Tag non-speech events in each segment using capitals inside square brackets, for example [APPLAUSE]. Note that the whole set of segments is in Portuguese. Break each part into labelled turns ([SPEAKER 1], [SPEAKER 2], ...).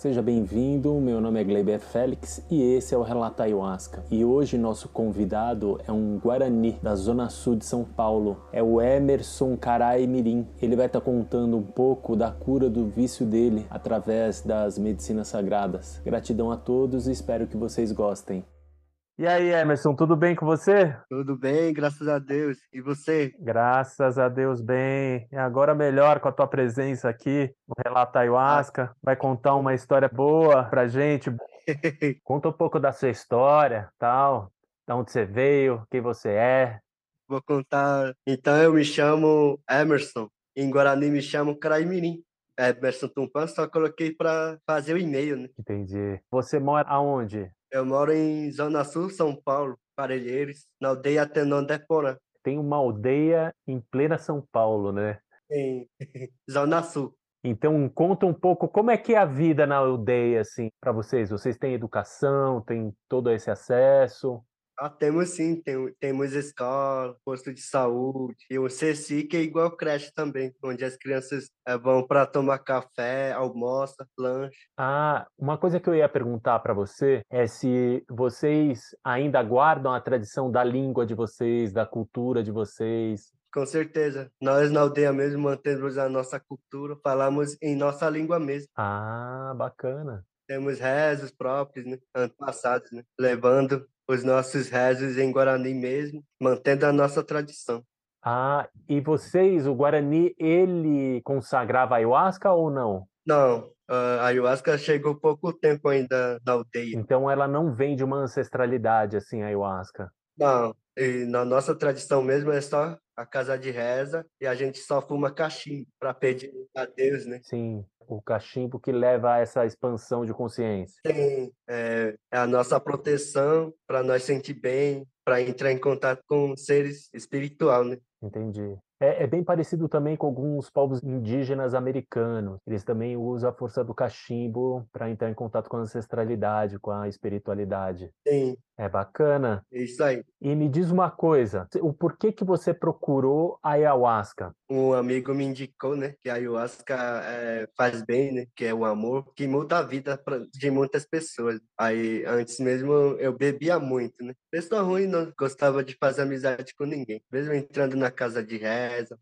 [SPEAKER 1] Seja bem-vindo, meu nome é Gleiber Félix e esse é o Relata Ayahuasca. E hoje nosso convidado é um Guarani da Zona Sul de São Paulo, é o Emerson Carai Mirim. Ele vai estar contando um pouco da cura do vício dele através das medicinas sagradas. Gratidão a todos e espero que vocês gostem. E aí, Emerson, tudo bem com você?
[SPEAKER 2] Tudo bem, graças a Deus. E você?
[SPEAKER 1] Graças a Deus, bem. E agora melhor com a tua presença aqui no Relato Ayahuasca. Vai contar uma história boa pra gente. [LAUGHS] Conta um pouco da sua história, tal, de onde você veio, quem você é.
[SPEAKER 2] Vou contar. Então, eu me chamo Emerson. Em Guarani me chamo Craimirim. Emerson Tumpan, só coloquei para fazer o e-mail, né?
[SPEAKER 1] Entendi. Você mora aonde?
[SPEAKER 2] Eu moro em Zona Sul, São Paulo, Parelheiros, na aldeia Tenon de Porã.
[SPEAKER 1] Tem uma aldeia em plena São Paulo, né?
[SPEAKER 2] Em [LAUGHS] Zona Sul.
[SPEAKER 1] Então, conta um pouco como é que é a vida na aldeia, assim, para vocês. Vocês têm educação, têm todo esse acesso?
[SPEAKER 2] Ah, temos sim, tem, temos escola, posto de saúde, e o CECI que é igual creche também, onde as crianças é, vão para tomar café, almoça, lanche.
[SPEAKER 1] Ah, uma coisa que eu ia perguntar para você é se vocês ainda guardam a tradição da língua de vocês, da cultura de vocês.
[SPEAKER 2] Com certeza. Nós na aldeia mesmo mantemos a nossa cultura, falamos em nossa língua mesmo.
[SPEAKER 1] Ah, bacana.
[SPEAKER 2] Temos rezos próprios, né? Antepassados, né? Levando os nossos rezos em Guarani mesmo, mantendo a nossa tradição.
[SPEAKER 1] Ah, e vocês, o Guarani, ele consagrava ayahuasca ou não?
[SPEAKER 2] Não, a ayahuasca chegou pouco tempo ainda na aldeia.
[SPEAKER 1] Então ela não vem de uma ancestralidade assim, a ayahuasca?
[SPEAKER 2] Não, e na nossa tradição mesmo é só a casa de reza e a gente só fuma cachimbo para pedir a Deus, né?
[SPEAKER 1] Sim, o cachimbo que leva a essa expansão de consciência.
[SPEAKER 2] Sim, é, é a nossa proteção para nós sentir bem, para entrar em contato com seres espiritual, né?
[SPEAKER 1] Entendi. É, é, bem parecido também com alguns povos indígenas americanos. Eles também usam a força do cachimbo para entrar em contato com a ancestralidade, com a espiritualidade.
[SPEAKER 2] Sim.
[SPEAKER 1] É bacana.
[SPEAKER 2] Isso aí.
[SPEAKER 1] E me diz uma coisa, o porquê que você procurou a ayahuasca?
[SPEAKER 2] Um amigo me indicou, né, que a ayahuasca é, faz bem, né, que é o amor, que muda a vida de muitas pessoas. Aí, antes mesmo, eu bebia muito, né. Pessoa ruim não gostava de fazer amizade com ninguém. Mesmo entrando na casa de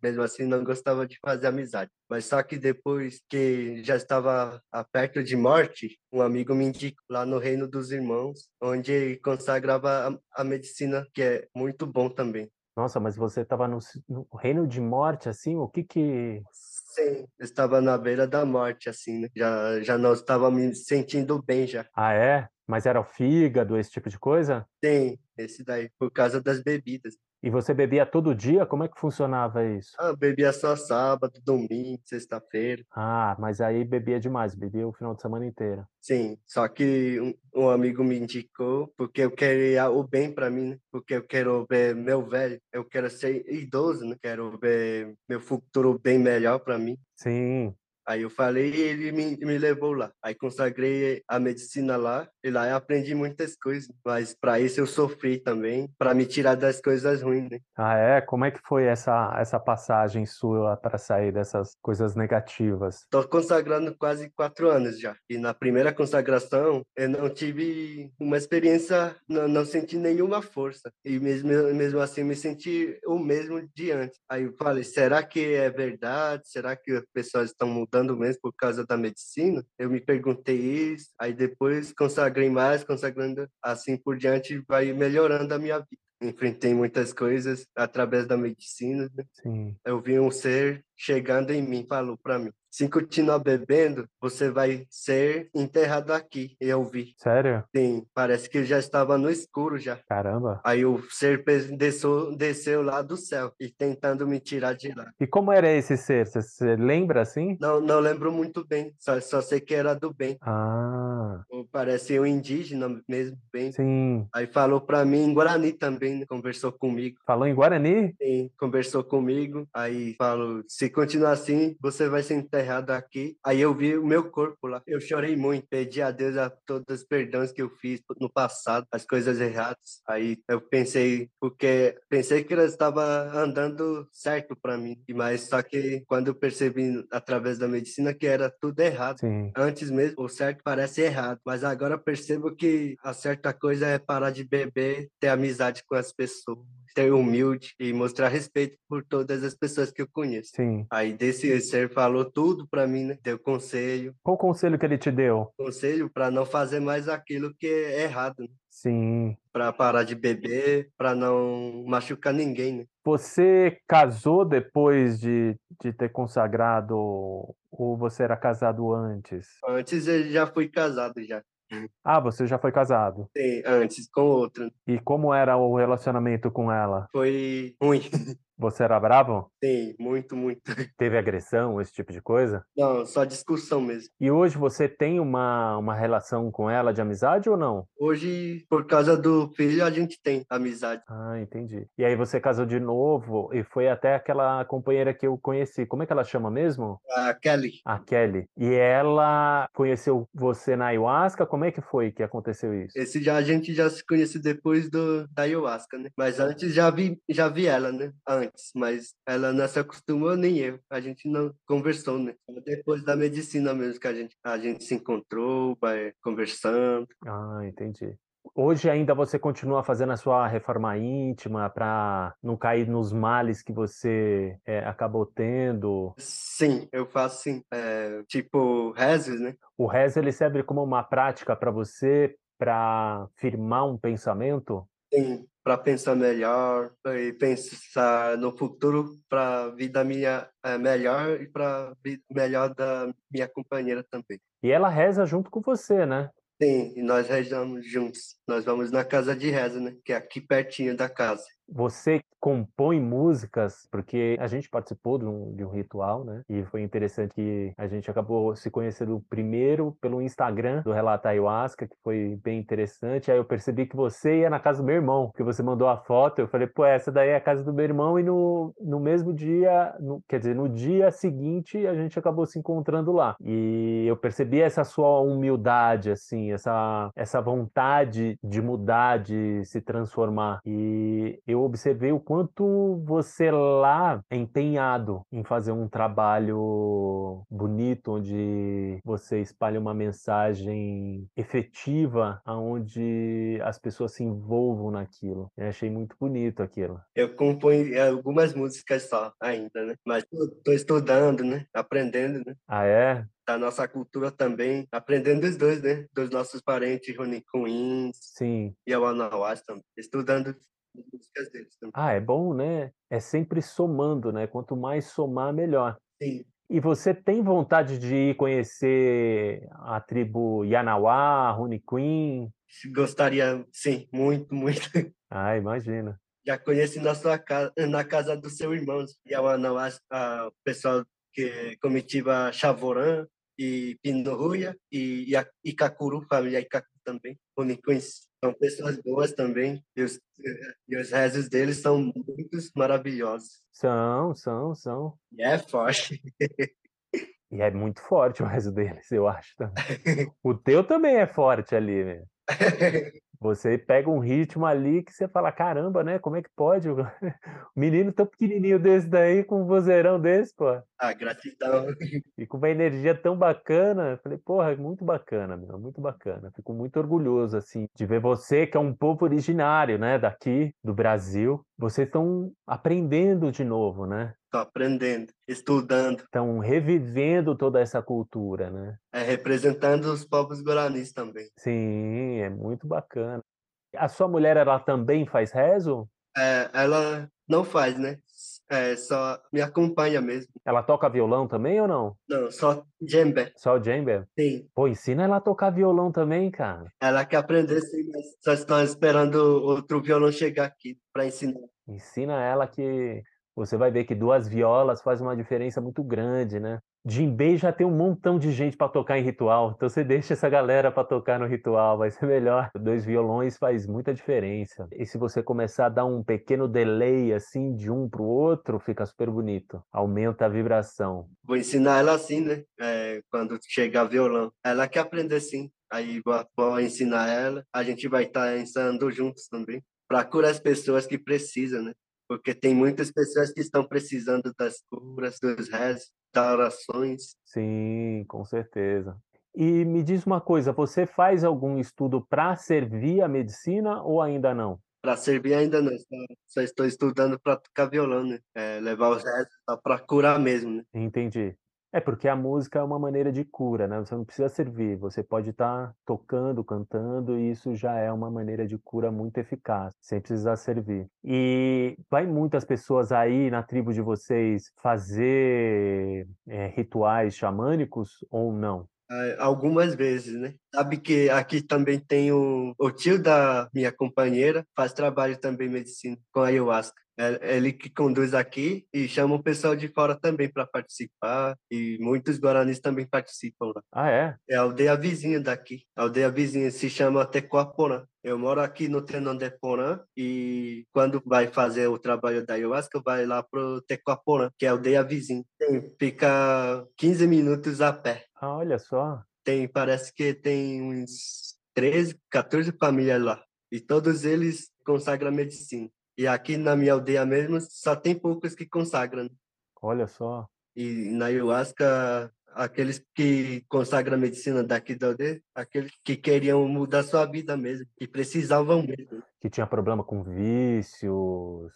[SPEAKER 2] mesmo assim, não gostava de fazer amizade. Mas só que depois que já estava perto de morte, um amigo me indicou lá no Reino dos Irmãos, onde consagrava a, a medicina, que é muito bom também.
[SPEAKER 1] Nossa, mas você estava no, no, reino de morte, assim? O que que...
[SPEAKER 2] Sim, estava na beira da morte, assim, né? Já, já não estava me sentindo bem já.
[SPEAKER 1] Ah, é? Mas era o fígado, esse tipo de coisa?
[SPEAKER 2] Sim, esse daí, por causa das bebidas.
[SPEAKER 1] E você bebia todo dia? Como é que funcionava isso?
[SPEAKER 2] Ah, bebia só sábado, domingo, sexta-feira.
[SPEAKER 1] Ah, mas aí bebia demais, bebia o final de semana inteiro.
[SPEAKER 2] Sim, só que um, um amigo me indicou porque eu queria o bem para mim, né? Porque eu quero ver meu velho, eu quero ser idoso, né? Quero ver meu futuro bem melhor para mim.
[SPEAKER 1] Sim.
[SPEAKER 2] Aí eu falei e ele me, me levou lá. Aí consagrei a medicina lá e lá eu aprendi muitas coisas. Mas para isso eu sofri também, para me tirar das coisas ruins. Né?
[SPEAKER 1] Ah, é? Como é que foi essa, essa passagem sua para sair dessas coisas negativas?
[SPEAKER 2] Estou consagrando quase quatro anos já. E na primeira consagração eu não tive uma experiência, não, não senti nenhuma força. E mesmo, mesmo assim me senti o mesmo de antes. Aí eu falei, será que é verdade? Será que as pessoas estão mudando? mesmo por causa da medicina, eu me perguntei isso, aí depois consagrei mais, consagrando assim por diante, vai melhorando a minha vida. Enfrentei muitas coisas através da medicina. Né? Eu vi um ser chegando em mim, falou para mim: se continuar bebendo, você vai ser enterrado aqui. Eu vi.
[SPEAKER 1] Sério?
[SPEAKER 2] Sim, parece que já estava no escuro já.
[SPEAKER 1] Caramba.
[SPEAKER 2] Aí o ser desceu, desceu lá do céu e tentando me tirar de lá.
[SPEAKER 1] E como era esse ser? Você lembra assim?
[SPEAKER 2] Não, não lembro muito bem. Só, só sei que era do bem.
[SPEAKER 1] Ah.
[SPEAKER 2] Parece um indígena mesmo, bem.
[SPEAKER 1] Sim.
[SPEAKER 2] Aí falou para mim em Guarani também, né? conversou comigo.
[SPEAKER 1] Falou em Guarani?
[SPEAKER 2] Sim, conversou comigo. Aí falou: se continuar assim, você vai ser enterrado aqui. Aí eu vi o meu corpo lá. Eu chorei muito, pedi a Deus a todos os perdões que eu fiz no passado, as coisas erradas. Aí eu pensei, porque pensei que ela estava andando certo para mim, mas só que quando eu percebi através da medicina que era tudo errado.
[SPEAKER 1] Sim.
[SPEAKER 2] Antes mesmo, o certo parece errado, mas agora percebo que a certa coisa é parar de beber, ter amizade com as pessoas, ser humilde e mostrar respeito por todas as pessoas que eu conheço.
[SPEAKER 1] Sim.
[SPEAKER 2] Aí desse ser falou tudo para mim, né? Deu conselho,
[SPEAKER 1] Qual conselho que ele te deu?
[SPEAKER 2] conselho para não fazer mais aquilo que é errado, né?
[SPEAKER 1] Sim.
[SPEAKER 2] para parar de beber, para não machucar ninguém, né?
[SPEAKER 1] Você casou depois de, de ter consagrado ou você era casado antes?
[SPEAKER 2] Antes eu já fui casado já.
[SPEAKER 1] Ah, você já foi casado.
[SPEAKER 2] Sim, antes com outro.
[SPEAKER 1] E como era o relacionamento com ela?
[SPEAKER 2] Foi ruim.
[SPEAKER 1] Você era bravo?
[SPEAKER 2] Sim, muito, muito. [LAUGHS]
[SPEAKER 1] Teve agressão, esse tipo de coisa?
[SPEAKER 2] Não, só discussão mesmo.
[SPEAKER 1] E hoje você tem uma, uma relação com ela de amizade ou não?
[SPEAKER 2] Hoje, por causa do filho, a gente tem amizade.
[SPEAKER 1] Ah, entendi. E aí você casou de novo e foi até aquela companheira que eu conheci. Como é que ela chama mesmo?
[SPEAKER 2] A Kelly,
[SPEAKER 1] A Kelly. E ela conheceu você na ayahuasca? Como é que foi que aconteceu isso?
[SPEAKER 2] esse já a gente já se conhece depois do da ayahuasca, né? Mas antes já vi já vi ela, né? Antes, mas ela não se acostumou nem eu. A gente não conversou, né? Depois da medicina mesmo que a gente a gente se encontrou, vai conversando.
[SPEAKER 1] Ah, entendi. Hoje ainda você continua fazendo a sua reforma íntima para não cair nos males que você é, acabou tendo.
[SPEAKER 2] Sim, eu faço sim. É, tipo rezos, né?
[SPEAKER 1] O rezo ele serve como uma prática para você para firmar um pensamento?
[SPEAKER 2] Sim, para pensar melhor e pensar no futuro para a vida minha é, melhor e para a vida melhor da minha companheira também.
[SPEAKER 1] E ela reza junto com você, né?
[SPEAKER 2] Sim, e nós rezamos juntos. Nós vamos na casa de reza, né? Que é aqui pertinho da casa.
[SPEAKER 1] Você compõe músicas, porque a gente participou de um, de um ritual, né? E foi interessante que a gente acabou se conhecendo primeiro pelo Instagram do Relata Ayahuasca, que foi bem interessante. Aí eu percebi que você ia na casa do meu irmão, que você mandou a foto. Eu falei, pô, essa daí é a casa do meu irmão. E no, no mesmo dia, no- quer dizer, no dia seguinte, a gente acabou se encontrando lá. E eu percebi essa sua humildade, assim, essa, essa vontade de mudar, de se transformar. E eu observei o quanto você lá é empenhado em fazer um trabalho bonito, onde você espalha uma mensagem efetiva, aonde as pessoas se envolvam naquilo. Eu achei muito bonito aquilo.
[SPEAKER 2] Eu componho algumas músicas só ainda, né? Mas estou estudando, né? Aprendendo, né?
[SPEAKER 1] Ah, é?
[SPEAKER 2] Da nossa cultura também, aprendendo dos dois, né? Dos nossos parentes, Ronicuins
[SPEAKER 1] Sim.
[SPEAKER 2] e Awanawás também. Estudando as músicas deles também.
[SPEAKER 1] Ah, é bom, né? É sempre somando, né? Quanto mais somar, melhor.
[SPEAKER 2] Sim,
[SPEAKER 1] E você tem vontade de ir conhecer a tribo Yanawá, Queen?
[SPEAKER 2] gostaria, sim, muito, [LAUGHS] muito.
[SPEAKER 1] Ah, imagina.
[SPEAKER 2] Já conheci na sua casa, na casa do seu irmão, Awanawás, o pessoal que comitiva Chavorã e Pinorruia e Ia- Icacuru, família Icacuru também. Ronicuins são pessoas boas também. E os, e os rezos deles são muito maravilhosos.
[SPEAKER 1] São, são, são.
[SPEAKER 2] E é forte.
[SPEAKER 1] E é muito forte o resto deles, eu acho também. [LAUGHS] O teu também é forte ali, né? [LAUGHS] Você pega um ritmo ali que você fala, caramba, né? Como é que pode? O [LAUGHS] menino tão pequenininho desse daí, com um vozeirão desse, pô.
[SPEAKER 2] A gratidão. [LAUGHS]
[SPEAKER 1] E com uma energia tão bacana. Falei, porra, muito bacana, meu, muito bacana. Fico muito orgulhoso, assim, de ver você, que é um povo originário, né, daqui, do Brasil. Vocês estão aprendendo de novo, né?
[SPEAKER 2] Tô aprendendo, estudando,
[SPEAKER 1] Estão revivendo toda essa cultura, né?
[SPEAKER 2] é, representando os povos guaranis também.
[SPEAKER 1] Sim, é muito bacana. A sua mulher, ela também faz rezo?
[SPEAKER 2] É, ela não faz, né? É, só me acompanha mesmo.
[SPEAKER 1] Ela toca violão também ou não?
[SPEAKER 2] Não, só djembe.
[SPEAKER 1] Só djembe?
[SPEAKER 2] Sim,
[SPEAKER 1] Pô, ensina ela a tocar violão também, cara.
[SPEAKER 2] ela quer aprender sim, mas só estão esperando outro violão chegar aqui para ensinar.
[SPEAKER 1] Ensina ela que você vai ver que duas violas faz uma diferença muito grande, né? Jinbei já tem um montão de gente para tocar em ritual, então você deixa essa galera para tocar no ritual, vai ser [LAUGHS] melhor. Dois violões faz muita diferença. E se você começar a dar um pequeno delay assim de um para o outro, fica super bonito. Aumenta a vibração.
[SPEAKER 2] Vou ensinar ela assim, né? É, quando chegar violão. Ela quer aprender assim. Aí vou, ensinar ela. A gente vai estar tá juntos também. Para curar as pessoas que precisam, né? Porque tem muitas pessoas que estão precisando das curas, dos rezos orações.
[SPEAKER 1] Sim, com certeza. E me diz uma coisa, você faz algum estudo para servir a medicina ou ainda não?
[SPEAKER 2] Para servir ainda não, só, só estou estudando para tocar violão, né? É, levar os restos para curar mesmo, né?
[SPEAKER 1] Entendi. É porque a música é uma maneira de cura, né? Você não precisa servir, você pode estar tá tocando, cantando, e isso já é uma maneira de cura muito eficaz, sem precisar servir. E vai muitas pessoas aí na tribo de vocês fazer é, rituais xamânicos ou não?
[SPEAKER 2] algumas vezes, né? Sabe que aqui também tem o, o tio da minha companheira, faz trabalho também medicina com ayahuasca. É, ele que conduz aqui e chama o pessoal de fora também para participar e muitos guaranis também participam lá.
[SPEAKER 1] Ah, é?
[SPEAKER 2] É a aldeia vizinha daqui. A aldeia vizinha se chama Tecoaporã. Eu moro aqui no Tenondeporã e quando vai fazer o trabalho da ayahuasca, vai lá pro Tecoaporã, que é a aldeia vizinha. Tem, fica 15 minutos a pé.
[SPEAKER 1] Ah, olha só.
[SPEAKER 2] Tem, parece que tem uns 13, 14 famílias lá. E todos eles consagram medicina. E aqui na minha aldeia mesmo, só tem poucos que consagram.
[SPEAKER 1] Olha só.
[SPEAKER 2] E na ayahuasca, aqueles que consagram a medicina daqui da aldeia, aqueles que queriam mudar sua vida mesmo, que precisavam mesmo.
[SPEAKER 1] Que tinha problema com vícios.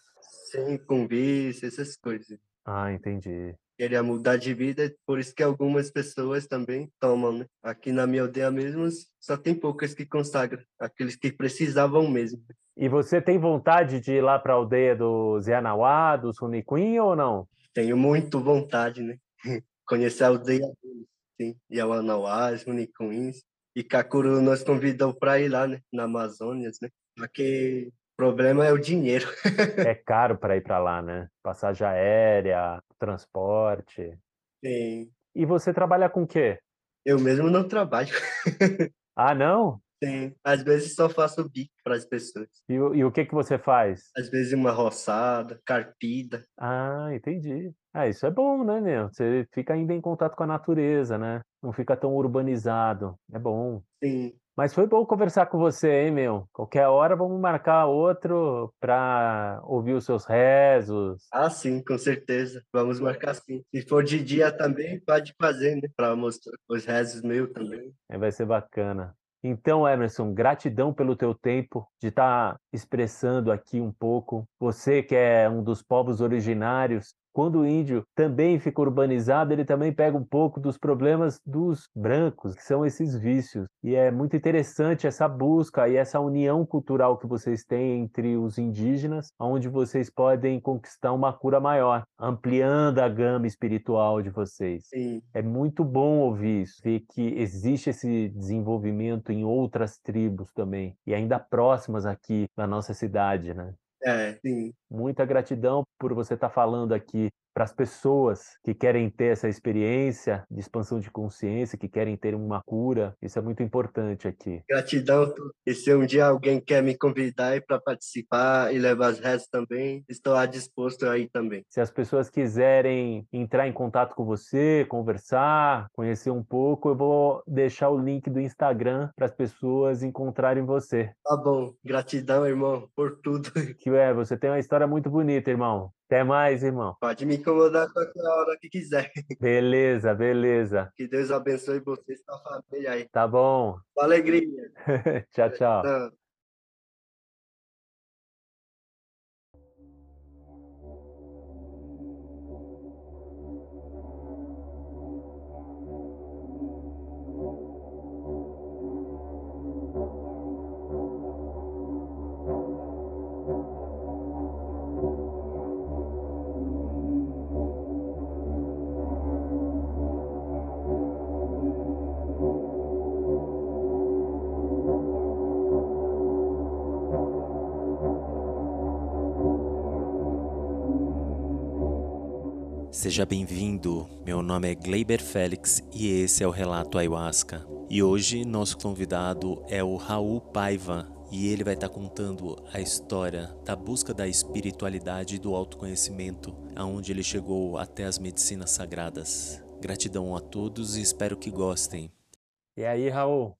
[SPEAKER 2] Sim, com vícios, essas coisas.
[SPEAKER 1] Ah, entendi.
[SPEAKER 2] Queria mudar de vida, por isso que algumas pessoas também tomam, né? Aqui na minha aldeia mesmo, só tem poucas que consagram, aqueles que precisavam mesmo.
[SPEAKER 1] E você tem vontade de ir lá para a aldeia dos Yanauá, dos Runiquim ou não?
[SPEAKER 2] Tenho muito vontade, né? [LAUGHS] Conhecer a aldeia sim. Yanauá, os Runiquins. E Kakuru nos convidou para ir lá, né? Na Amazônia, né? Porque o problema é o dinheiro. [LAUGHS]
[SPEAKER 1] é [LAUGHS] caro para ir para lá, né? Passagem aérea, transporte.
[SPEAKER 2] Sim.
[SPEAKER 1] E você trabalha com o quê?
[SPEAKER 2] Eu mesmo não trabalho.
[SPEAKER 1] ah, não?
[SPEAKER 2] Sim, às vezes só faço bico para as pessoas.
[SPEAKER 1] E, e, o que que você faz?
[SPEAKER 2] Às vezes uma roçada, carpida.
[SPEAKER 1] Ah, entendi. Ah, isso é bom, né, meu? Você fica ainda em contato com a natureza, né? Não fica tão urbanizado. É bom.
[SPEAKER 2] Sim.
[SPEAKER 1] Mas foi bom conversar com você, hein, meu? Qualquer hora vamos marcar outro para ouvir os seus rezos.
[SPEAKER 2] Ah, sim, com certeza. Vamos marcar sim. Se for de dia também, pode fazer, né? Para mostrar os rezos meus também.
[SPEAKER 1] É, vai ser bacana. Então, Emerson, gratidão pelo teu tempo de estar tá expressando aqui um pouco. Você que é um dos povos originários quando o índio também fica urbanizado, ele também pega um pouco dos problemas dos brancos, que são esses vícios. E é muito interessante essa busca e essa união cultural que vocês têm entre os indígenas, onde vocês podem conquistar uma cura maior, ampliando a gama espiritual de vocês.
[SPEAKER 2] Sim.
[SPEAKER 1] É muito bom ouvir isso, ver que existe esse desenvolvimento em outras tribos também, e ainda próximas aqui na nossa cidade, né?
[SPEAKER 2] É, sim.
[SPEAKER 1] Muita gratidão por você estar tá falando aqui para as pessoas que querem ter essa experiência de expansão de consciência, que querem ter uma cura. Isso é muito importante aqui.
[SPEAKER 2] Gratidão. E se um dia alguém quer me convidar para participar e levar as restas também, estou disposto aí também.
[SPEAKER 1] Se as pessoas quiserem entrar em contato com você, conversar, conhecer um pouco, eu vou deixar o link do Instagram para as pessoas encontrarem você.
[SPEAKER 2] Tá bom. Gratidão, irmão, por tudo.
[SPEAKER 1] Que é, você tem uma história muito bonita, irmão. Até mais, irmão.
[SPEAKER 2] Pode me incomodar qualquer hora que quiser.
[SPEAKER 1] Beleza, beleza.
[SPEAKER 2] Que Deus abençoe você e sua família aí.
[SPEAKER 1] Tá bom.
[SPEAKER 2] Com alegria. [LAUGHS]
[SPEAKER 1] tchau, tchau. Seja bem-vindo. Meu nome é Gleiber Félix e esse é o Relato Ayahuasca. E hoje nosso convidado é o Raul Paiva e ele vai estar contando a história da busca da espiritualidade e do autoconhecimento, aonde ele chegou até as medicinas sagradas. Gratidão a todos e espero que gostem. E aí, Raul?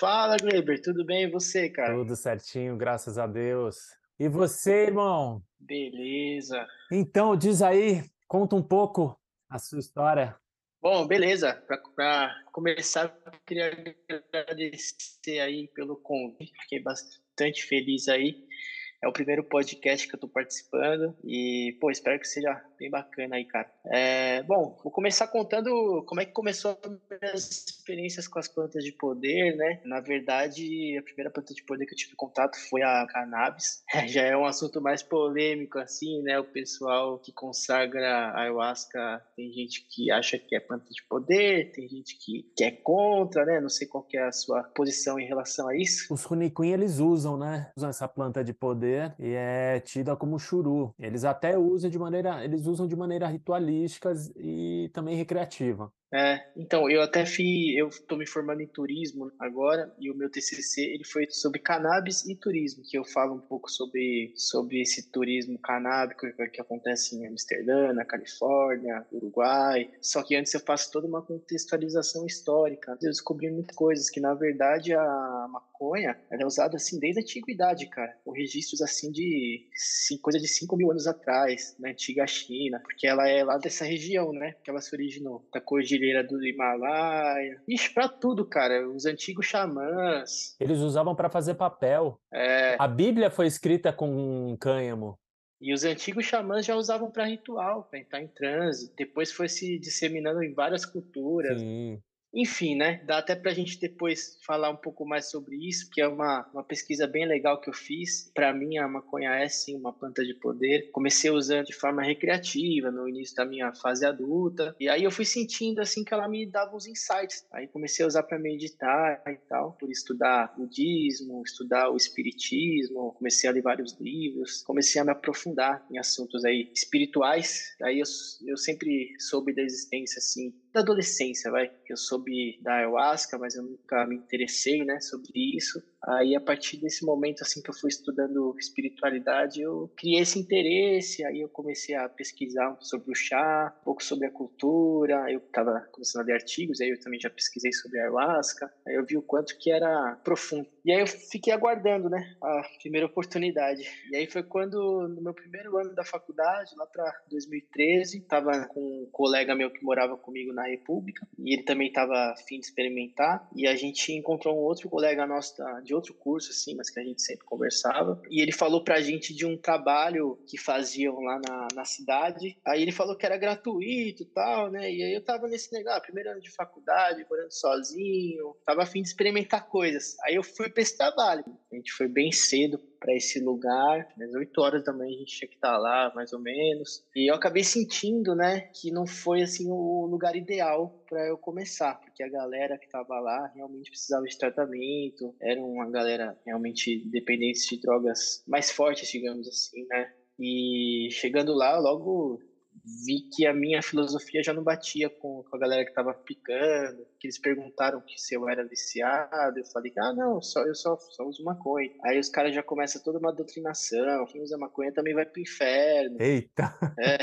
[SPEAKER 3] Fala, Gleiber, tudo bem e você, cara?
[SPEAKER 1] Tudo certinho, graças a Deus. E você, irmão?
[SPEAKER 3] Beleza.
[SPEAKER 1] Então, diz aí, conta um pouco a sua história.
[SPEAKER 3] Bom, beleza. Para começar, eu queria agradecer aí pelo convite. Fiquei bastante feliz aí. É o primeiro podcast que eu estou participando e, pô, espero que seja bem bacana aí, cara. É, bom, vou começar contando como é que começou as experiências com as plantas de poder, né? Na verdade, a primeira planta de poder que eu tive contato foi a cannabis. [LAUGHS] É, já é um assunto mais polêmico, assim, né? O pessoal que consagra a ayahuasca, tem gente que acha que é planta de poder, tem gente que, que é contra, né? Não sei qual é a sua posição em relação a isso.
[SPEAKER 1] Os Runiquim, eles usam, né? Usam essa planta de poder poder e é tida como churu. Eles até usam de maneira, eles usam de maneira ritualística e também recreativa.
[SPEAKER 3] É, então, eu até fiz, eu estou me formando em turismo agora, e o meu TCC, ele foi sobre cannabis e turismo, que eu falo um pouco sobre, sobre esse turismo canábico que acontece em Amsterdã, na Califórnia, Uruguai, só que antes eu faço toda uma contextualização histórica, eu descobri muitas coisas, que na verdade a maconha, ela é usada assim desde a antiguidade, cara, com registros assim de coisa de 5 mil anos atrás, na antiga China, porque ela é lá dessa região, né, que ela se originou, da cordilheira cordilheira do Himalaia. Ixi, pra tudo, cara. Os antigos xamãs.
[SPEAKER 1] Eles usavam para fazer papel.
[SPEAKER 3] É.
[SPEAKER 1] A Bíblia foi escrita com cânhamo.
[SPEAKER 3] E os antigos xamãs já usavam para ritual, para entrar em transe. Depois foi se disseminando em várias culturas.
[SPEAKER 1] Sim.
[SPEAKER 3] Enfim, né? Dá até para a gente depois falar um pouco mais sobre isso, que é uma, uma pesquisa bem legal que eu fiz. Para mim, a maconha é sim uma planta de poder. Comecei usando de forma recreativa no início da minha fase adulta, e aí eu fui sentindo assim que ela me dava uns insights. Aí comecei a usar para meditar e tal, por estudar budismo, estudar o espiritismo, comecei a ler vários livros, comecei a me aprofundar em assuntos aí espirituais. Aí eu, eu sempre soube da existência assim da adolescência, vai. Eu soube da ayahuasca, mas eu nunca me interessei, né, sobre isso. Aí, a partir desse momento, assim, que eu fui estudando espiritualidade, eu criei esse interesse, aí eu comecei a pesquisar sobre o chá, um pouco sobre a cultura, eu estava começando a ler artigos, aí eu também já pesquisei sobre a ayahuasca, aí eu vi o quanto que era profundo. E aí eu fiquei aguardando, né, a primeira oportunidade. E aí foi quando, no meu primeiro ano da faculdade, lá para 2013, estava com um colega meu que morava comigo na República, e ele também estava afim de experimentar, e a gente encontrou um outro colega nosso de de outro curso, assim, mas que a gente sempre conversava. E ele falou pra gente de um trabalho que faziam lá na, na cidade. Aí ele falou que era gratuito e tal, né? E aí eu tava nesse negócio, ah, primeiro ano de faculdade, morando sozinho, tava afim de experimentar coisas. Aí eu fui pra esse trabalho. A gente foi bem cedo para esse lugar. Às 8 horas da manhã a gente tinha que estar lá, mais ou menos. E eu acabei sentindo, né, que não foi assim o lugar ideal para eu começar, porque a galera que estava lá realmente precisava de tratamento, era uma galera realmente dependente de drogas mais fortes, digamos assim, né? E chegando lá, logo vi que a minha filosofia já não batia com, com a galera que estava picando, que eles perguntaram que se eu era viciado, eu falei, ah, não, só, eu só, só uso maconha. Aí os caras já começam toda uma doutrinação, quem usa maconha também vai pro inferno.
[SPEAKER 1] Eita!
[SPEAKER 3] É.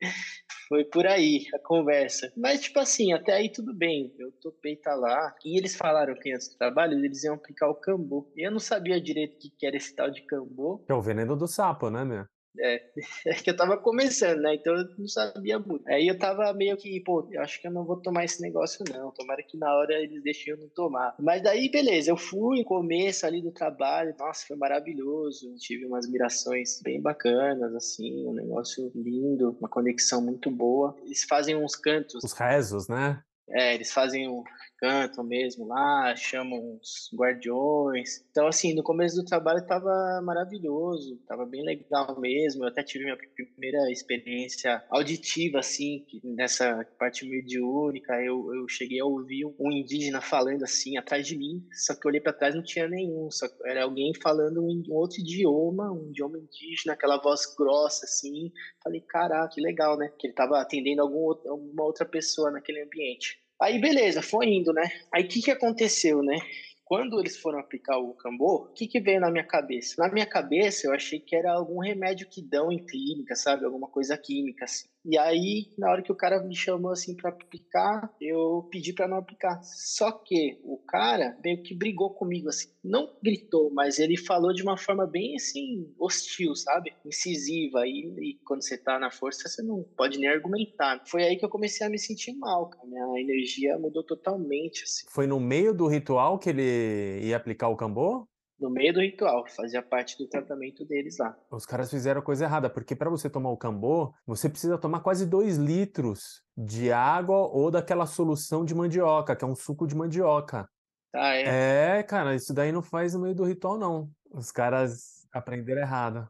[SPEAKER 3] [LAUGHS] Foi por aí a conversa. Mas, tipo assim, até aí tudo bem. Eu topei tá lá. E eles falaram que antes do trabalho eles iam aplicar o cambô. E eu não sabia direito o que era esse tal de cambô.
[SPEAKER 1] Que é o veneno do sapo, né, meu?
[SPEAKER 3] É, [LAUGHS] é que eu tava começando, né? Então eu não sabia muito. Aí eu tava meio que, pô, eu acho que eu não vou tomar esse negócio, não. Tomara que na hora eles deixem eu não tomar. Mas daí, beleza, eu fui no começo ali do trabalho, nossa, foi maravilhoso. Tive umas mirações bem bacanas, assim, um negócio lindo, uma conexão muito boa. Eles fazem uns cantos.
[SPEAKER 1] Os rezos, né?
[SPEAKER 3] É, eles fazem um cantam mesmo lá, chamam os guardiões. Então, assim, no começo do trabalho tava maravilhoso, tava bem legal mesmo. Eu até tive minha primeira experiência auditiva, assim, nessa parte mediúnica. Eu, eu cheguei a ouvir um indígena falando assim, atrás de mim, só que eu olhei para trás não tinha nenhum, só era alguém falando um outro idioma, um idioma indígena, aquela voz grossa, assim. Falei, caraca, que legal, né? Que ele tava atendendo algum alguma outra pessoa naquele ambiente. Aí beleza, foi indo, né? Aí o que, que aconteceu, né? Quando eles foram aplicar o cambô, o que, que veio na minha cabeça? Na minha cabeça, eu achei que era algum remédio que dão em clínica, sabe? Alguma coisa química, assim. E aí, na hora que o cara me chamou assim para aplicar, eu pedi para não aplicar. Só que o cara meio que brigou comigo assim, não gritou, mas ele falou de uma forma bem assim hostil, sabe? Incisiva. E, e quando você tá na força, você não pode nem argumentar. Foi aí que eu comecei a me sentir mal, cara. Minha energia mudou totalmente assim.
[SPEAKER 1] Foi no meio do ritual que ele ia aplicar o cambô?
[SPEAKER 3] No meio do ritual, fazia parte do tratamento deles lá.
[SPEAKER 1] Os caras fizeram a coisa errada, porque para você tomar o cambô, você precisa tomar quase dois litros de água ou daquela solução de mandioca, que é um suco de mandioca.
[SPEAKER 3] Ah, é?
[SPEAKER 1] É, cara, isso daí não faz no meio do ritual, não. Os caras aprenderam errado.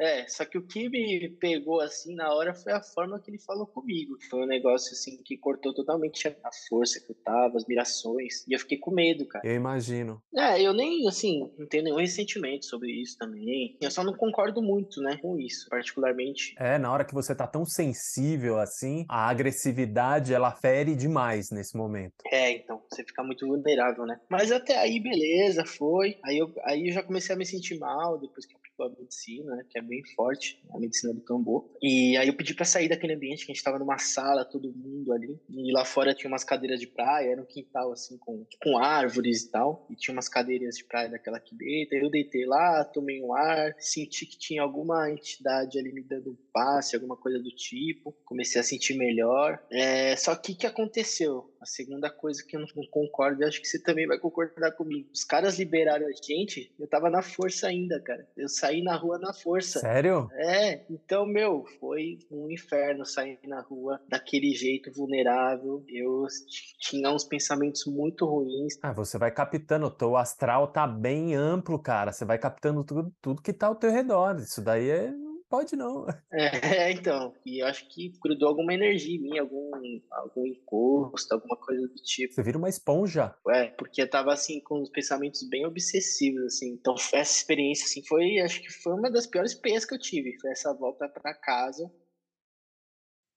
[SPEAKER 3] É, só que o que me pegou assim na hora foi a forma que ele falou comigo. Foi um negócio assim que cortou totalmente a força que eu tava, as mirações. E eu fiquei com medo, cara.
[SPEAKER 1] Eu imagino.
[SPEAKER 3] É, eu nem, assim, não tenho nenhum ressentimento sobre isso também. Eu só não concordo muito, né, com isso, particularmente.
[SPEAKER 1] É, na hora que você tá tão sensível assim, a agressividade ela fere demais nesse momento.
[SPEAKER 3] É, então, você fica muito vulnerável, né? Mas até aí, beleza, foi. Aí eu, aí eu já comecei a me sentir mal depois que a medicina, né, que é bem forte, a medicina do tambor. E aí eu pedi para sair daquele ambiente que a gente tava numa sala, todo mundo ali, e lá fora tinha umas cadeiras de praia, era um quintal assim com, com árvores e tal, e tinha umas cadeiras de praia daquela aqui dentro. Eu deitei lá, tomei um ar, senti que tinha alguma entidade ali me dando um passe, alguma coisa do tipo. Comecei a sentir melhor. É, só que o que aconteceu? A segunda coisa que eu não concordo, e acho que você também vai concordar comigo. Os caras liberaram a gente, eu tava na força ainda, cara. Eu saí na rua na força.
[SPEAKER 1] Sério?
[SPEAKER 3] É, então, meu, foi um inferno sair na rua daquele jeito vulnerável. Eu tinha uns pensamentos muito ruins.
[SPEAKER 1] Ah, você vai captando, o teu astral tá bem amplo, cara. Você vai captando tudo, tudo que tá ao teu redor. Isso daí é pode não. [LAUGHS]
[SPEAKER 3] É, então, e eu acho que grudou alguma energia em mim, algum, algum encosto, alguma coisa do tipo.
[SPEAKER 1] Você vira uma esponja.
[SPEAKER 3] É, porque eu tava, assim, com os pensamentos bem obsessivos, assim. Então, [LAUGHS] essa experiência, assim, foi, acho que foi uma das piores experiências que eu tive. Foi essa volta para casa.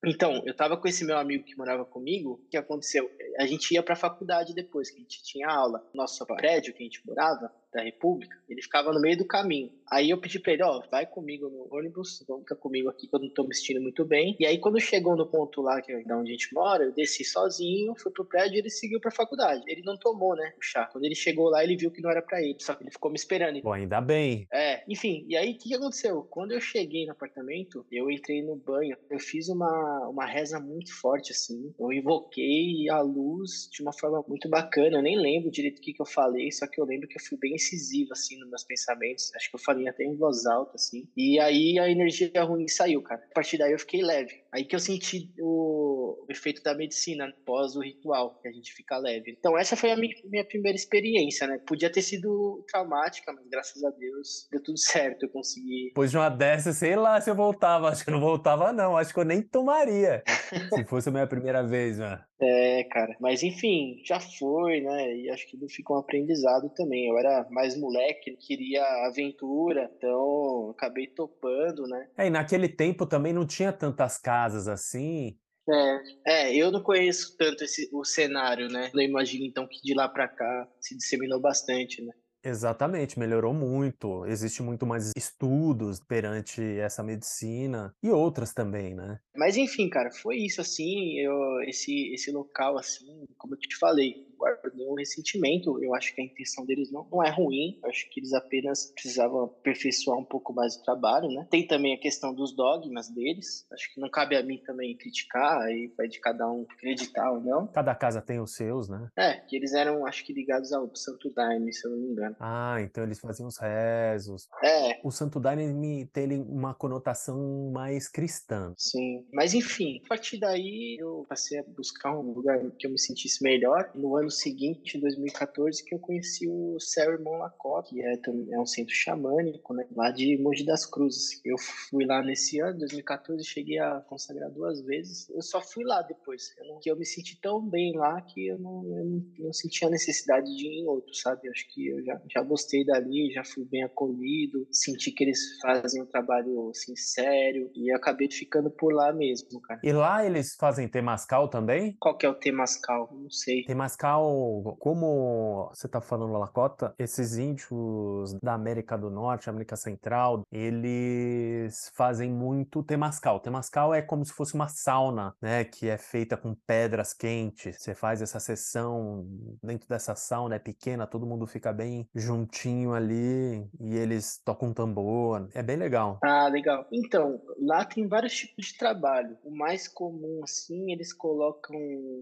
[SPEAKER 3] Então, eu tava com esse meu amigo que morava comigo, o que aconteceu? A gente ia pra faculdade depois, que a gente tinha aula. Nosso prédio que a gente morava, da República, ele ficava no meio do caminho. Aí eu pedi pra ele, ó, vai comigo no ônibus, vamos ficar comigo aqui que eu não tô me sentindo muito bem. E aí quando chegou no ponto lá, que é onde a gente mora, eu desci sozinho, fui pro prédio e ele seguiu pra faculdade. Ele não tomou, né, o chá. Quando ele chegou lá, ele viu que não era para ele, só que ele ficou me esperando.
[SPEAKER 1] Bom, ainda bem.
[SPEAKER 3] É, enfim, e aí o que, que aconteceu? Quando eu cheguei no apartamento, eu entrei no banho, eu fiz uma, uma reza muito forte, assim. Eu invoquei a luz de uma forma muito bacana. Eu nem lembro direito o que, que eu falei, só que eu lembro que eu fui bem incisivo, assim, nos meus pensamentos. Acho que eu falei até em voz alta, assim. E aí a energia ruim saiu, cara. A partir daí eu fiquei leve. Aí que eu senti o efeito da medicina pós o ritual, que a gente fica leve. Então essa foi a minha primeira experiência, né? Podia ter sido traumática, mas graças a Deus deu tudo certo, eu consegui.
[SPEAKER 1] Depois de uma dessa, sei lá se eu voltava. Acho que eu não voltava, não. Acho que eu nem tomaria. [LAUGHS] se fosse a minha primeira vez, mano.
[SPEAKER 3] É, cara. Mas enfim, já foi, né? E acho que ficou um aprendizado também. Eu era mais moleque, queria aventura, então acabei topando, né?
[SPEAKER 1] É, e naquele tempo também não tinha tantas casas assim.
[SPEAKER 3] É, é, eu não conheço tanto esse, o cenário, né? Eu imagino então que de lá para cá se disseminou bastante, né?
[SPEAKER 1] Exatamente, melhorou muito. Existe muito mais estudos perante essa medicina e outras também, né?
[SPEAKER 3] Mas enfim, cara, foi isso assim, eu, esse esse local assim, como eu te falei, guardo nenhum ressentimento. Eu acho que a intenção deles não, não é ruim. Eu acho que eles apenas precisavam aperfeiçoar um pouco mais o trabalho, né? Tem também a questão dos dogmas deles. Acho que não cabe a mim também criticar, aí vai de cada um acreditar ou não.
[SPEAKER 1] Cada casa tem os seus, né?
[SPEAKER 3] É, que eles eram, acho que, ligados ao Santo Daime, se eu não me engano.
[SPEAKER 1] Ah, então eles faziam os rezos.
[SPEAKER 3] É.
[SPEAKER 1] O Santo Daime tem uma conotação mais cristã.
[SPEAKER 3] Sim. Mas enfim, a partir daí eu passei a buscar um lugar que eu me sentisse melhor. No ano seguinte, em 2014, que eu conheci o Ceremon Lacot, que é, é um centro xamânico, né? Lá de Mogi das Cruzes. Eu fui lá nesse ano, 2014, cheguei a consagrar duas vezes. Eu só fui lá depois. Eu, não, eu me senti tão bem lá que eu não, eu não, não senti a necessidade de ir em outro, sabe? Acho que eu já, já gostei dali, já fui bem acolhido, senti que eles fazem um trabalho assim, sério e acabei ficando por lá mesmo, cara.
[SPEAKER 1] E lá eles fazem temascal também?
[SPEAKER 3] Qual que é o temascal? Não sei.
[SPEAKER 1] Temascal, como você tá falando Lacota, esses índios da América do Norte, América Central, eles fazem muito temascal. Temascal é como se fosse uma sauna, né, que é feita com pedras quentes. Você faz essa sessão dentro dessa sauna, é pequena, todo mundo fica bem juntinho ali e eles tocam tambor. É bem legal.
[SPEAKER 3] Ah, legal. Então, lá tem vários tipos de trabalho. O mais comum, assim, eles colocam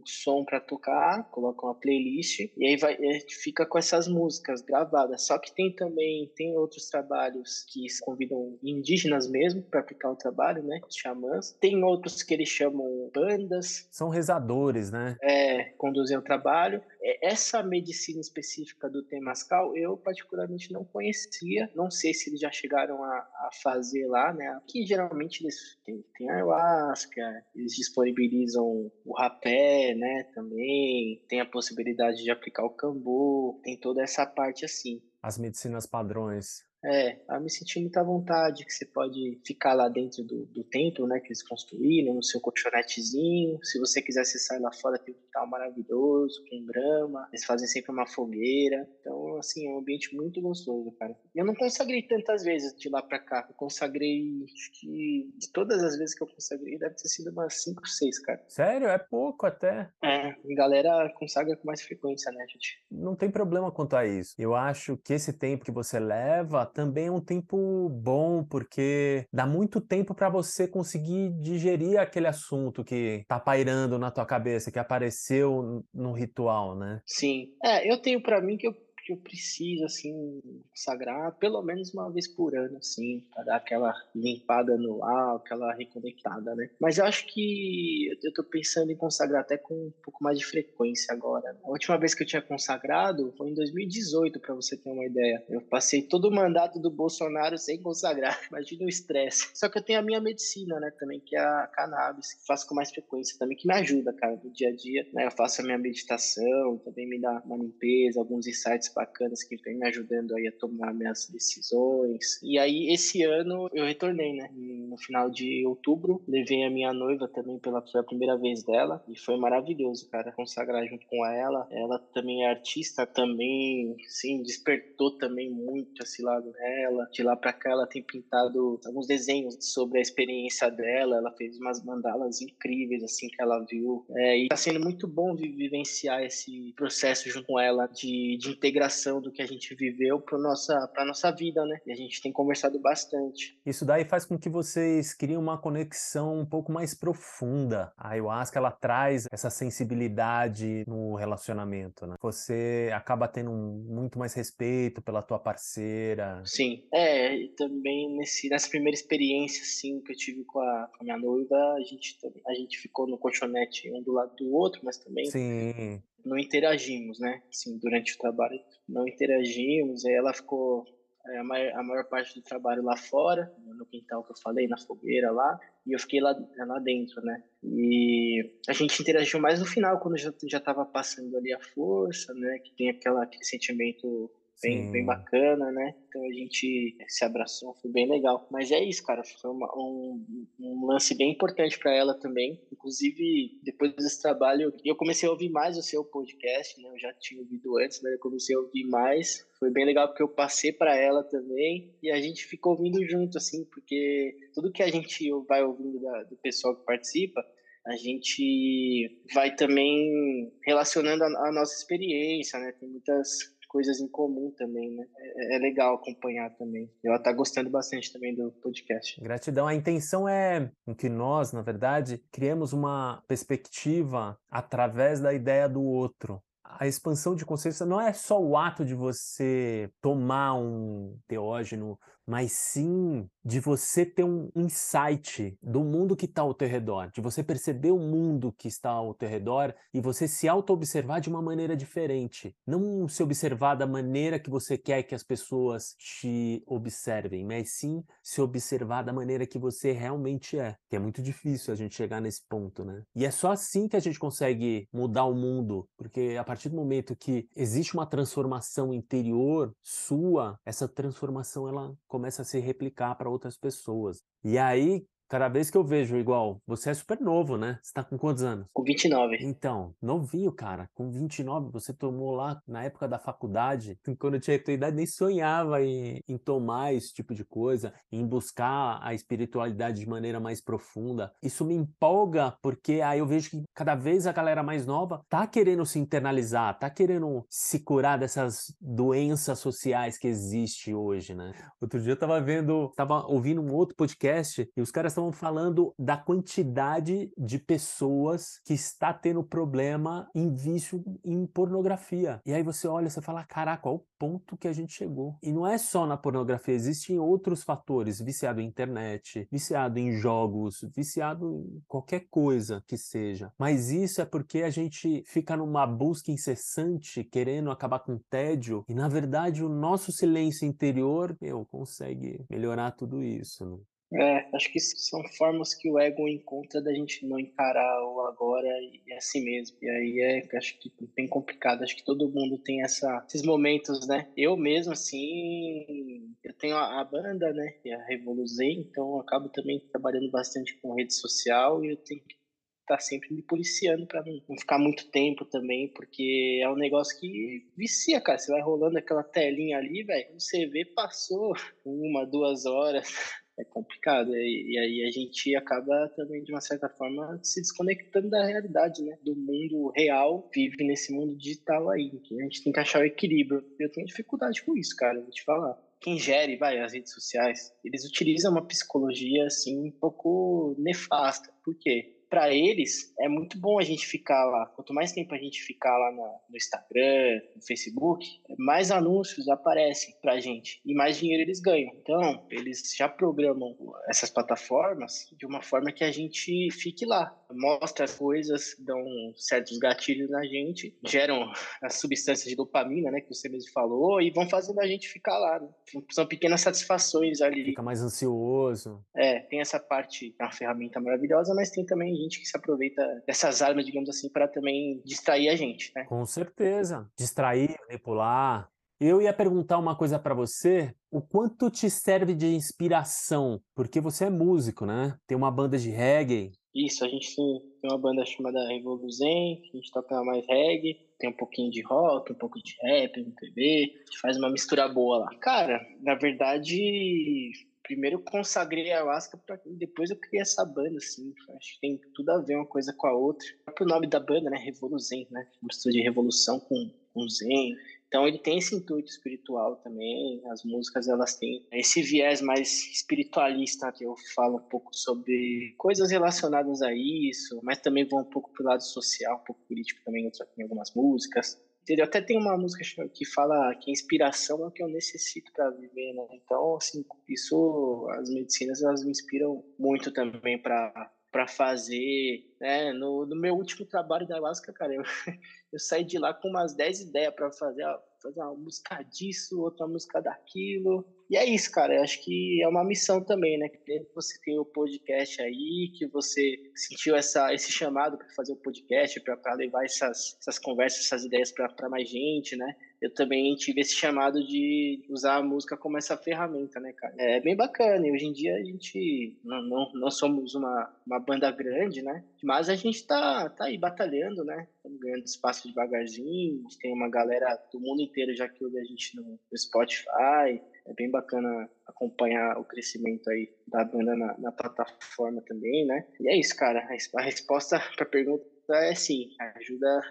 [SPEAKER 3] som para tocar, colocam a playlist e aí vai, fica com essas músicas gravadas. Só que tem também tem outros trabalhos que convidam indígenas mesmo para aplicar o trabalho, né? Xamãs. Tem outros que eles chamam bandas.
[SPEAKER 1] São rezadores, né?
[SPEAKER 3] É, conduzem o trabalho. É, essa medicina específica do Temascal, eu particularmente não conhecia. Não sei se eles já chegaram a, a fazer lá, né? Que geralmente eles têm ayahuasca, eles disponibilizam o rapé, né? Também tem a possibilidade de aplicar o cambu, tem toda essa parte assim.
[SPEAKER 1] As medicinas padrões.
[SPEAKER 3] É, eu me senti muita vontade que você pode ficar lá dentro do, do templo, né, que eles construíram, no seu colchonetezinho. Se você quiser, você sai lá fora, tem um quintal maravilhoso, com grama. Eles fazem sempre uma fogueira. Então, assim, é um ambiente muito gostoso, cara. Eu não consagrei tantas vezes de lá pra cá. Eu consagrei, acho que de todas as vezes que eu consagrei, deve ter sido umas 5, 6, cara.
[SPEAKER 1] Sério? É pouco até.
[SPEAKER 3] É, a galera consagra com mais frequência, né, gente?
[SPEAKER 1] Não tem problema quanto a isso. Eu acho que esse tempo que você leva também é um tempo bom, porque dá muito tempo para você conseguir digerir aquele assunto que tá pairando na tua cabeça, que apareceu no ritual, né?
[SPEAKER 3] Sim. É, eu tenho para mim que eu que eu preciso, assim, consagrar pelo menos uma vez por ano, assim, para dar aquela limpada no ar, aquela reconectada, né? Mas eu acho que eu tô pensando em consagrar até com um pouco mais de frequência agora. Né? A última vez que eu tinha consagrado foi em 2018, para você ter uma ideia. Eu passei todo o mandato do Bolsonaro sem consagrar. [LAUGHS] Imagina o estresse. Só que eu tenho a minha medicina, né, também, que é a cannabis, que faço com mais frequência também, que me ajuda, cara, no dia a dia. Né? Eu faço a minha meditação, também me dá uma limpeza, alguns insights bacanas que vem me ajudando aí a tomar minhas decisões. E aí, esse ano, eu retornei, né? No final de outubro, levei a minha noiva também pela, primeira vez dela e foi maravilhoso, cara, consagrar junto com ela. Ela também é artista, também, sim, despertou também muito esse lado dela. De lá pra cá, ela tem pintado alguns desenhos sobre a experiência dela. Ela fez umas mandalas incríveis, assim, que ela viu. É, e tá sendo muito bom vivenciar esse processo junto com ela de, de integração integração do que a gente viveu para nossa para nossa vida, né? E a gente tem conversado bastante.
[SPEAKER 1] Isso daí faz com que vocês criem uma conexão um pouco mais profunda. A ayahuasca ela traz essa sensibilidade no relacionamento, né? Você acaba tendo muito mais respeito pela tua parceira.
[SPEAKER 3] Sim, é, e também nesse nessa primeira experiência assim que eu tive com a, com a minha noiva, a gente a gente ficou no colchonete um do lado do outro, mas também
[SPEAKER 1] Sim
[SPEAKER 3] não interagimos, né? Assim, durante o trabalho não interagimos. Aí ela ficou é, a, maior, a maior parte do trabalho lá fora, no quintal que eu falei, na fogueira lá, e eu fiquei lá, lá dentro, né? E a gente interagiu mais no final, quando já já estava passando ali a força, né? Que tem aquela aquele sentimento bem, bem bacana, né? Então a gente se abraçou, foi bem legal. Mas é isso, cara, foi uma, um, um lance bem importante para ela também. Inclusive, depois desse trabalho, eu comecei a ouvir mais o seu podcast, né? Eu já tinha ouvido antes, mas eu comecei a ouvir mais. Foi bem legal porque eu passei para ela também e a gente ficou ouvindo junto, assim, porque tudo que a gente vai ouvindo da, do pessoal que participa, a gente vai também relacionando a, a nossa experiência, né? Tem muitas coisas em comum também, né? É, é legal acompanhar também. Ela tá gostando bastante também do podcast.
[SPEAKER 1] Gratidão. A intenção é que nós, na verdade, criamos uma perspectiva através da ideia do outro a expansão de consciência não é só o ato de você tomar um teógeno mas sim de você ter um insight do mundo que está ao teu redor, de você perceber o mundo que está ao teu redor e você se auto-observar de uma maneira diferente. Não se observar da maneira que você quer que as pessoas te observem, mas sim se observar da maneira que você realmente é. Que é muito difícil a gente chegar nesse ponto, né? E é só assim que a gente consegue mudar o mundo, porque a partir do momento que existe uma transformação interior sua, essa transformação ela começa a se replicar para outras pessoas. E aí, Cada vez que eu vejo igual, você é super novo, né? Você tá com quantos anos?
[SPEAKER 3] Com 29.
[SPEAKER 1] Então, novinho, cara. Com 29, você tomou lá na época da faculdade. [LAUGHS] Quando eu tinha a tua idade, nem sonhava em, em tomar esse tipo de coisa, em buscar a espiritualidade de maneira mais profunda. Isso me empolga, porque aí eu vejo que cada vez a galera mais nova tá querendo se internalizar, tá querendo se curar dessas doenças sociais que existem hoje, né? Outro dia eu tava vendo, tava ouvindo um outro podcast e os caras estavam falando da quantidade de pessoas que está tendo problema em vício em pornografia. E aí você olha, você fala, caraca, olha o ponto que a gente chegou. E não é só na pornografia, existem outros fatores, viciado em internet, viciado em jogos, viciado em qualquer coisa que seja. Mas isso é porque a gente fica numa busca incessante, querendo acabar com o tédio, e na verdade o nosso silêncio interior, meu, consegue melhorar tudo isso. Né?
[SPEAKER 3] É, acho que são formas que o ego encontra da gente não encarar o agora e é assim mesmo. E aí é, acho que bem complicado. Acho que todo mundo tem essa, esses momentos, né? Eu mesmo, assim, eu tenho a, a banda, né? E a Revoluzei, então eu acabo também trabalhando bastante com rede social e eu tenho que estar tá sempre me policiando para não, não ficar muito tempo também, porque é um negócio que vicia, cara. Você vai rolando aquela telinha ali, velho, você vê, passou [LAUGHS] uma, duas horas é complicado. E, e, aí a gente acaba também, de uma certa forma, se desconectando da realidade, né? Do mundo real, vive nesse mundo digital aí. A gente tem que achar o equilíbrio. Eu tenho dificuldade com isso, cara, vou te falar. Quem gere, vai, as redes sociais, eles utilizam uma psicologia, assim, um pouco nefasta. Por quê? Para eles é muito bom a gente ficar lá. Quanto mais tempo a gente ficar lá no, no Instagram, no Facebook, mais anúncios aparecem para a gente e mais dinheiro eles ganham. Então, eles já programam essas plataformas de uma forma que a gente fique lá. Mostra as coisas, dão certos gatilhos na gente, geram [LAUGHS] as substâncias de dopamina, né, que você mesmo falou, e vão fazendo a gente ficar lá. Né? São pequenas satisfações ali.
[SPEAKER 1] Fica mais ansioso.
[SPEAKER 3] É, tem essa parte, é uma ferramenta maravilhosa, mas tem também gente que se aproveita dessas armas, digamos assim, para também distrair a gente, né?
[SPEAKER 1] Com certeza. Distrair, manipular. Eu ia perguntar uma coisa para você, o quanto te serve de inspiração? Porque você é músico, né? Tem uma banda de reggae.
[SPEAKER 3] Isso, a gente tem uma banda chamada Revoluzen, que a gente toca mais reggae, tem um pouquinho de rock, um pouco de rap, MPB, a gente faz uma mistura boa lá. Cara, na verdade, primeiro eu consagrei a ayahuasca para depois eu criei essa banda, assim. Acho que tem tudo a ver uma coisa com a outra. O próprio nome da banda, né? Revoluzen, né? Mistura de revolução com, com zen. Então ele tem esse intuito espiritual também. As músicas elas têm esse viés mais espiritualista que eu falo um pouco sobre coisas relacionadas a isso, mas também vou um pouco pro lado social, um pouco político também em algumas músicas. Entendeu? Até tem uma música que fala que inspiração é o que eu necessito para viver, né? Então, assim, isso, as medicinas, elas me inspiram muito também para para fazer, né? No, no, meu último trabalho da ayahuasca, cara, eu, [LAUGHS] eu saí de lá com umas 10 ideias para fazer, fazer uma música disso, outra música daquilo. E é isso, cara. Eu acho que é uma missão também, né? Que você tem o podcast aí, que você sentiu essa, esse chamado para fazer o podcast, para levar essas, essas conversas, essas ideias para mais gente, né? eu também tive esse chamado de usar a música como essa ferramenta, né, cara? É bem bacana. E hoje em dia a gente não, não, não somos uma, uma banda grande, né? Mas a gente tá, tá aí batalhando, né? Estamos ganhando espaço devagarzinho. A gente tem uma galera do mundo inteiro já que ouve a gente no, no Spotify. É bem bacana acompanhar o crescimento aí da banda na, na plataforma também, né? E é isso, cara. A resposta para a pergunta é sim, ajuda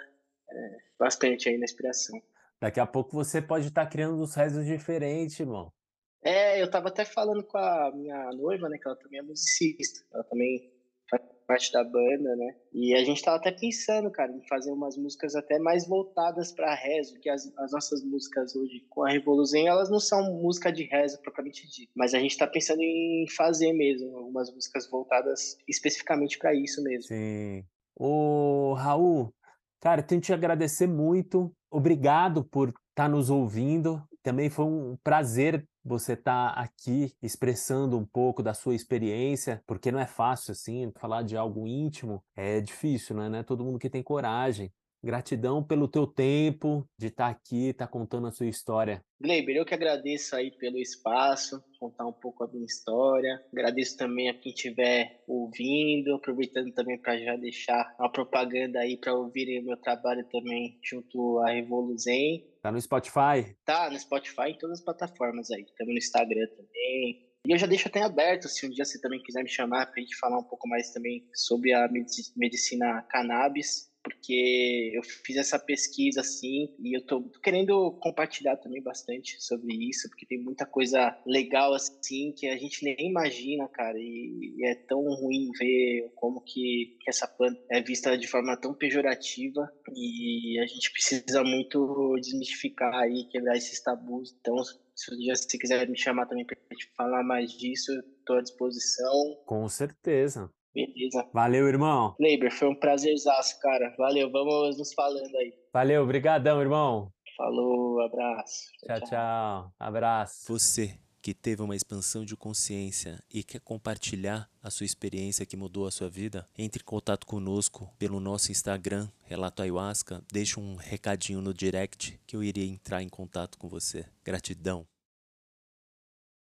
[SPEAKER 3] é, bastante aí na inspiração.
[SPEAKER 1] Daqui a pouco você pode estar tá criando uns rezos diferentes, irmão.
[SPEAKER 3] É, eu tava até falando com a minha noiva, né, que ela também é musicista. Ela também parte da banda, né? E a gente tava até pensando, cara, em fazer umas músicas até mais voltadas para rezo, que as, as, nossas músicas hoje com a Revolução, elas não são música de rezo propriamente dito, mas a gente tá pensando em fazer mesmo algumas músicas voltadas especificamente para isso mesmo.
[SPEAKER 1] Sim. Ô, Raul, cara, tenho que te agradecer muito. Obrigado por estar tá nos ouvindo. Também foi um prazer você está aqui expressando um pouco da sua experiência, porque não é fácil assim, falar de algo íntimo é difícil, não é, não é todo mundo que tem coragem. Gratidão pelo teu tempo de estar tá aqui, estar tá contando a sua história.
[SPEAKER 3] Gleiber, eu que agradeço aí pelo espaço, contar um pouco a minha história. Agradeço também a quem estiver ouvindo, aproveitando também para já deixar uma propaganda aí para ouvirem o meu trabalho também junto à Revoluzen.
[SPEAKER 1] Tá no Spotify?
[SPEAKER 3] Tá, no Spotify, em todas as plataformas aí. Também no Instagram também. E eu já deixo até aberto, se um dia você também quiser me chamar para a gente falar um pouco mais também sobre a medicina cannabis porque eu fiz essa pesquisa assim e eu tô, querendo compartilhar também bastante sobre isso, porque tem muita coisa legal assim que a gente nem imagina, cara, e, e é tão ruim ver como que, que, essa planta é vista de forma tão pejorativa e a gente precisa muito desmistificar aí, quebrar esses tabus. Então, se um dia você quiser me chamar também para gente falar mais disso, estou à disposição.
[SPEAKER 1] Com certeza.
[SPEAKER 3] Beleza.
[SPEAKER 1] Valeu, irmão.
[SPEAKER 3] Leiber, foi um prazerzaço, cara. Valeu, vamos nos falando aí.
[SPEAKER 1] Valeu, brigadão, irmão.
[SPEAKER 3] Falou, abraço.
[SPEAKER 1] Tchau, tchau. tchau. Abraço.
[SPEAKER 4] Você que teve uma expansão de consciência e quer compartilhar a sua experiência que mudou a sua vida, entre em contato conosco pelo nosso Instagram, Relato Ayahuasca, deixe um recadinho no direct que eu iria entrar em contato com você. Gratidão.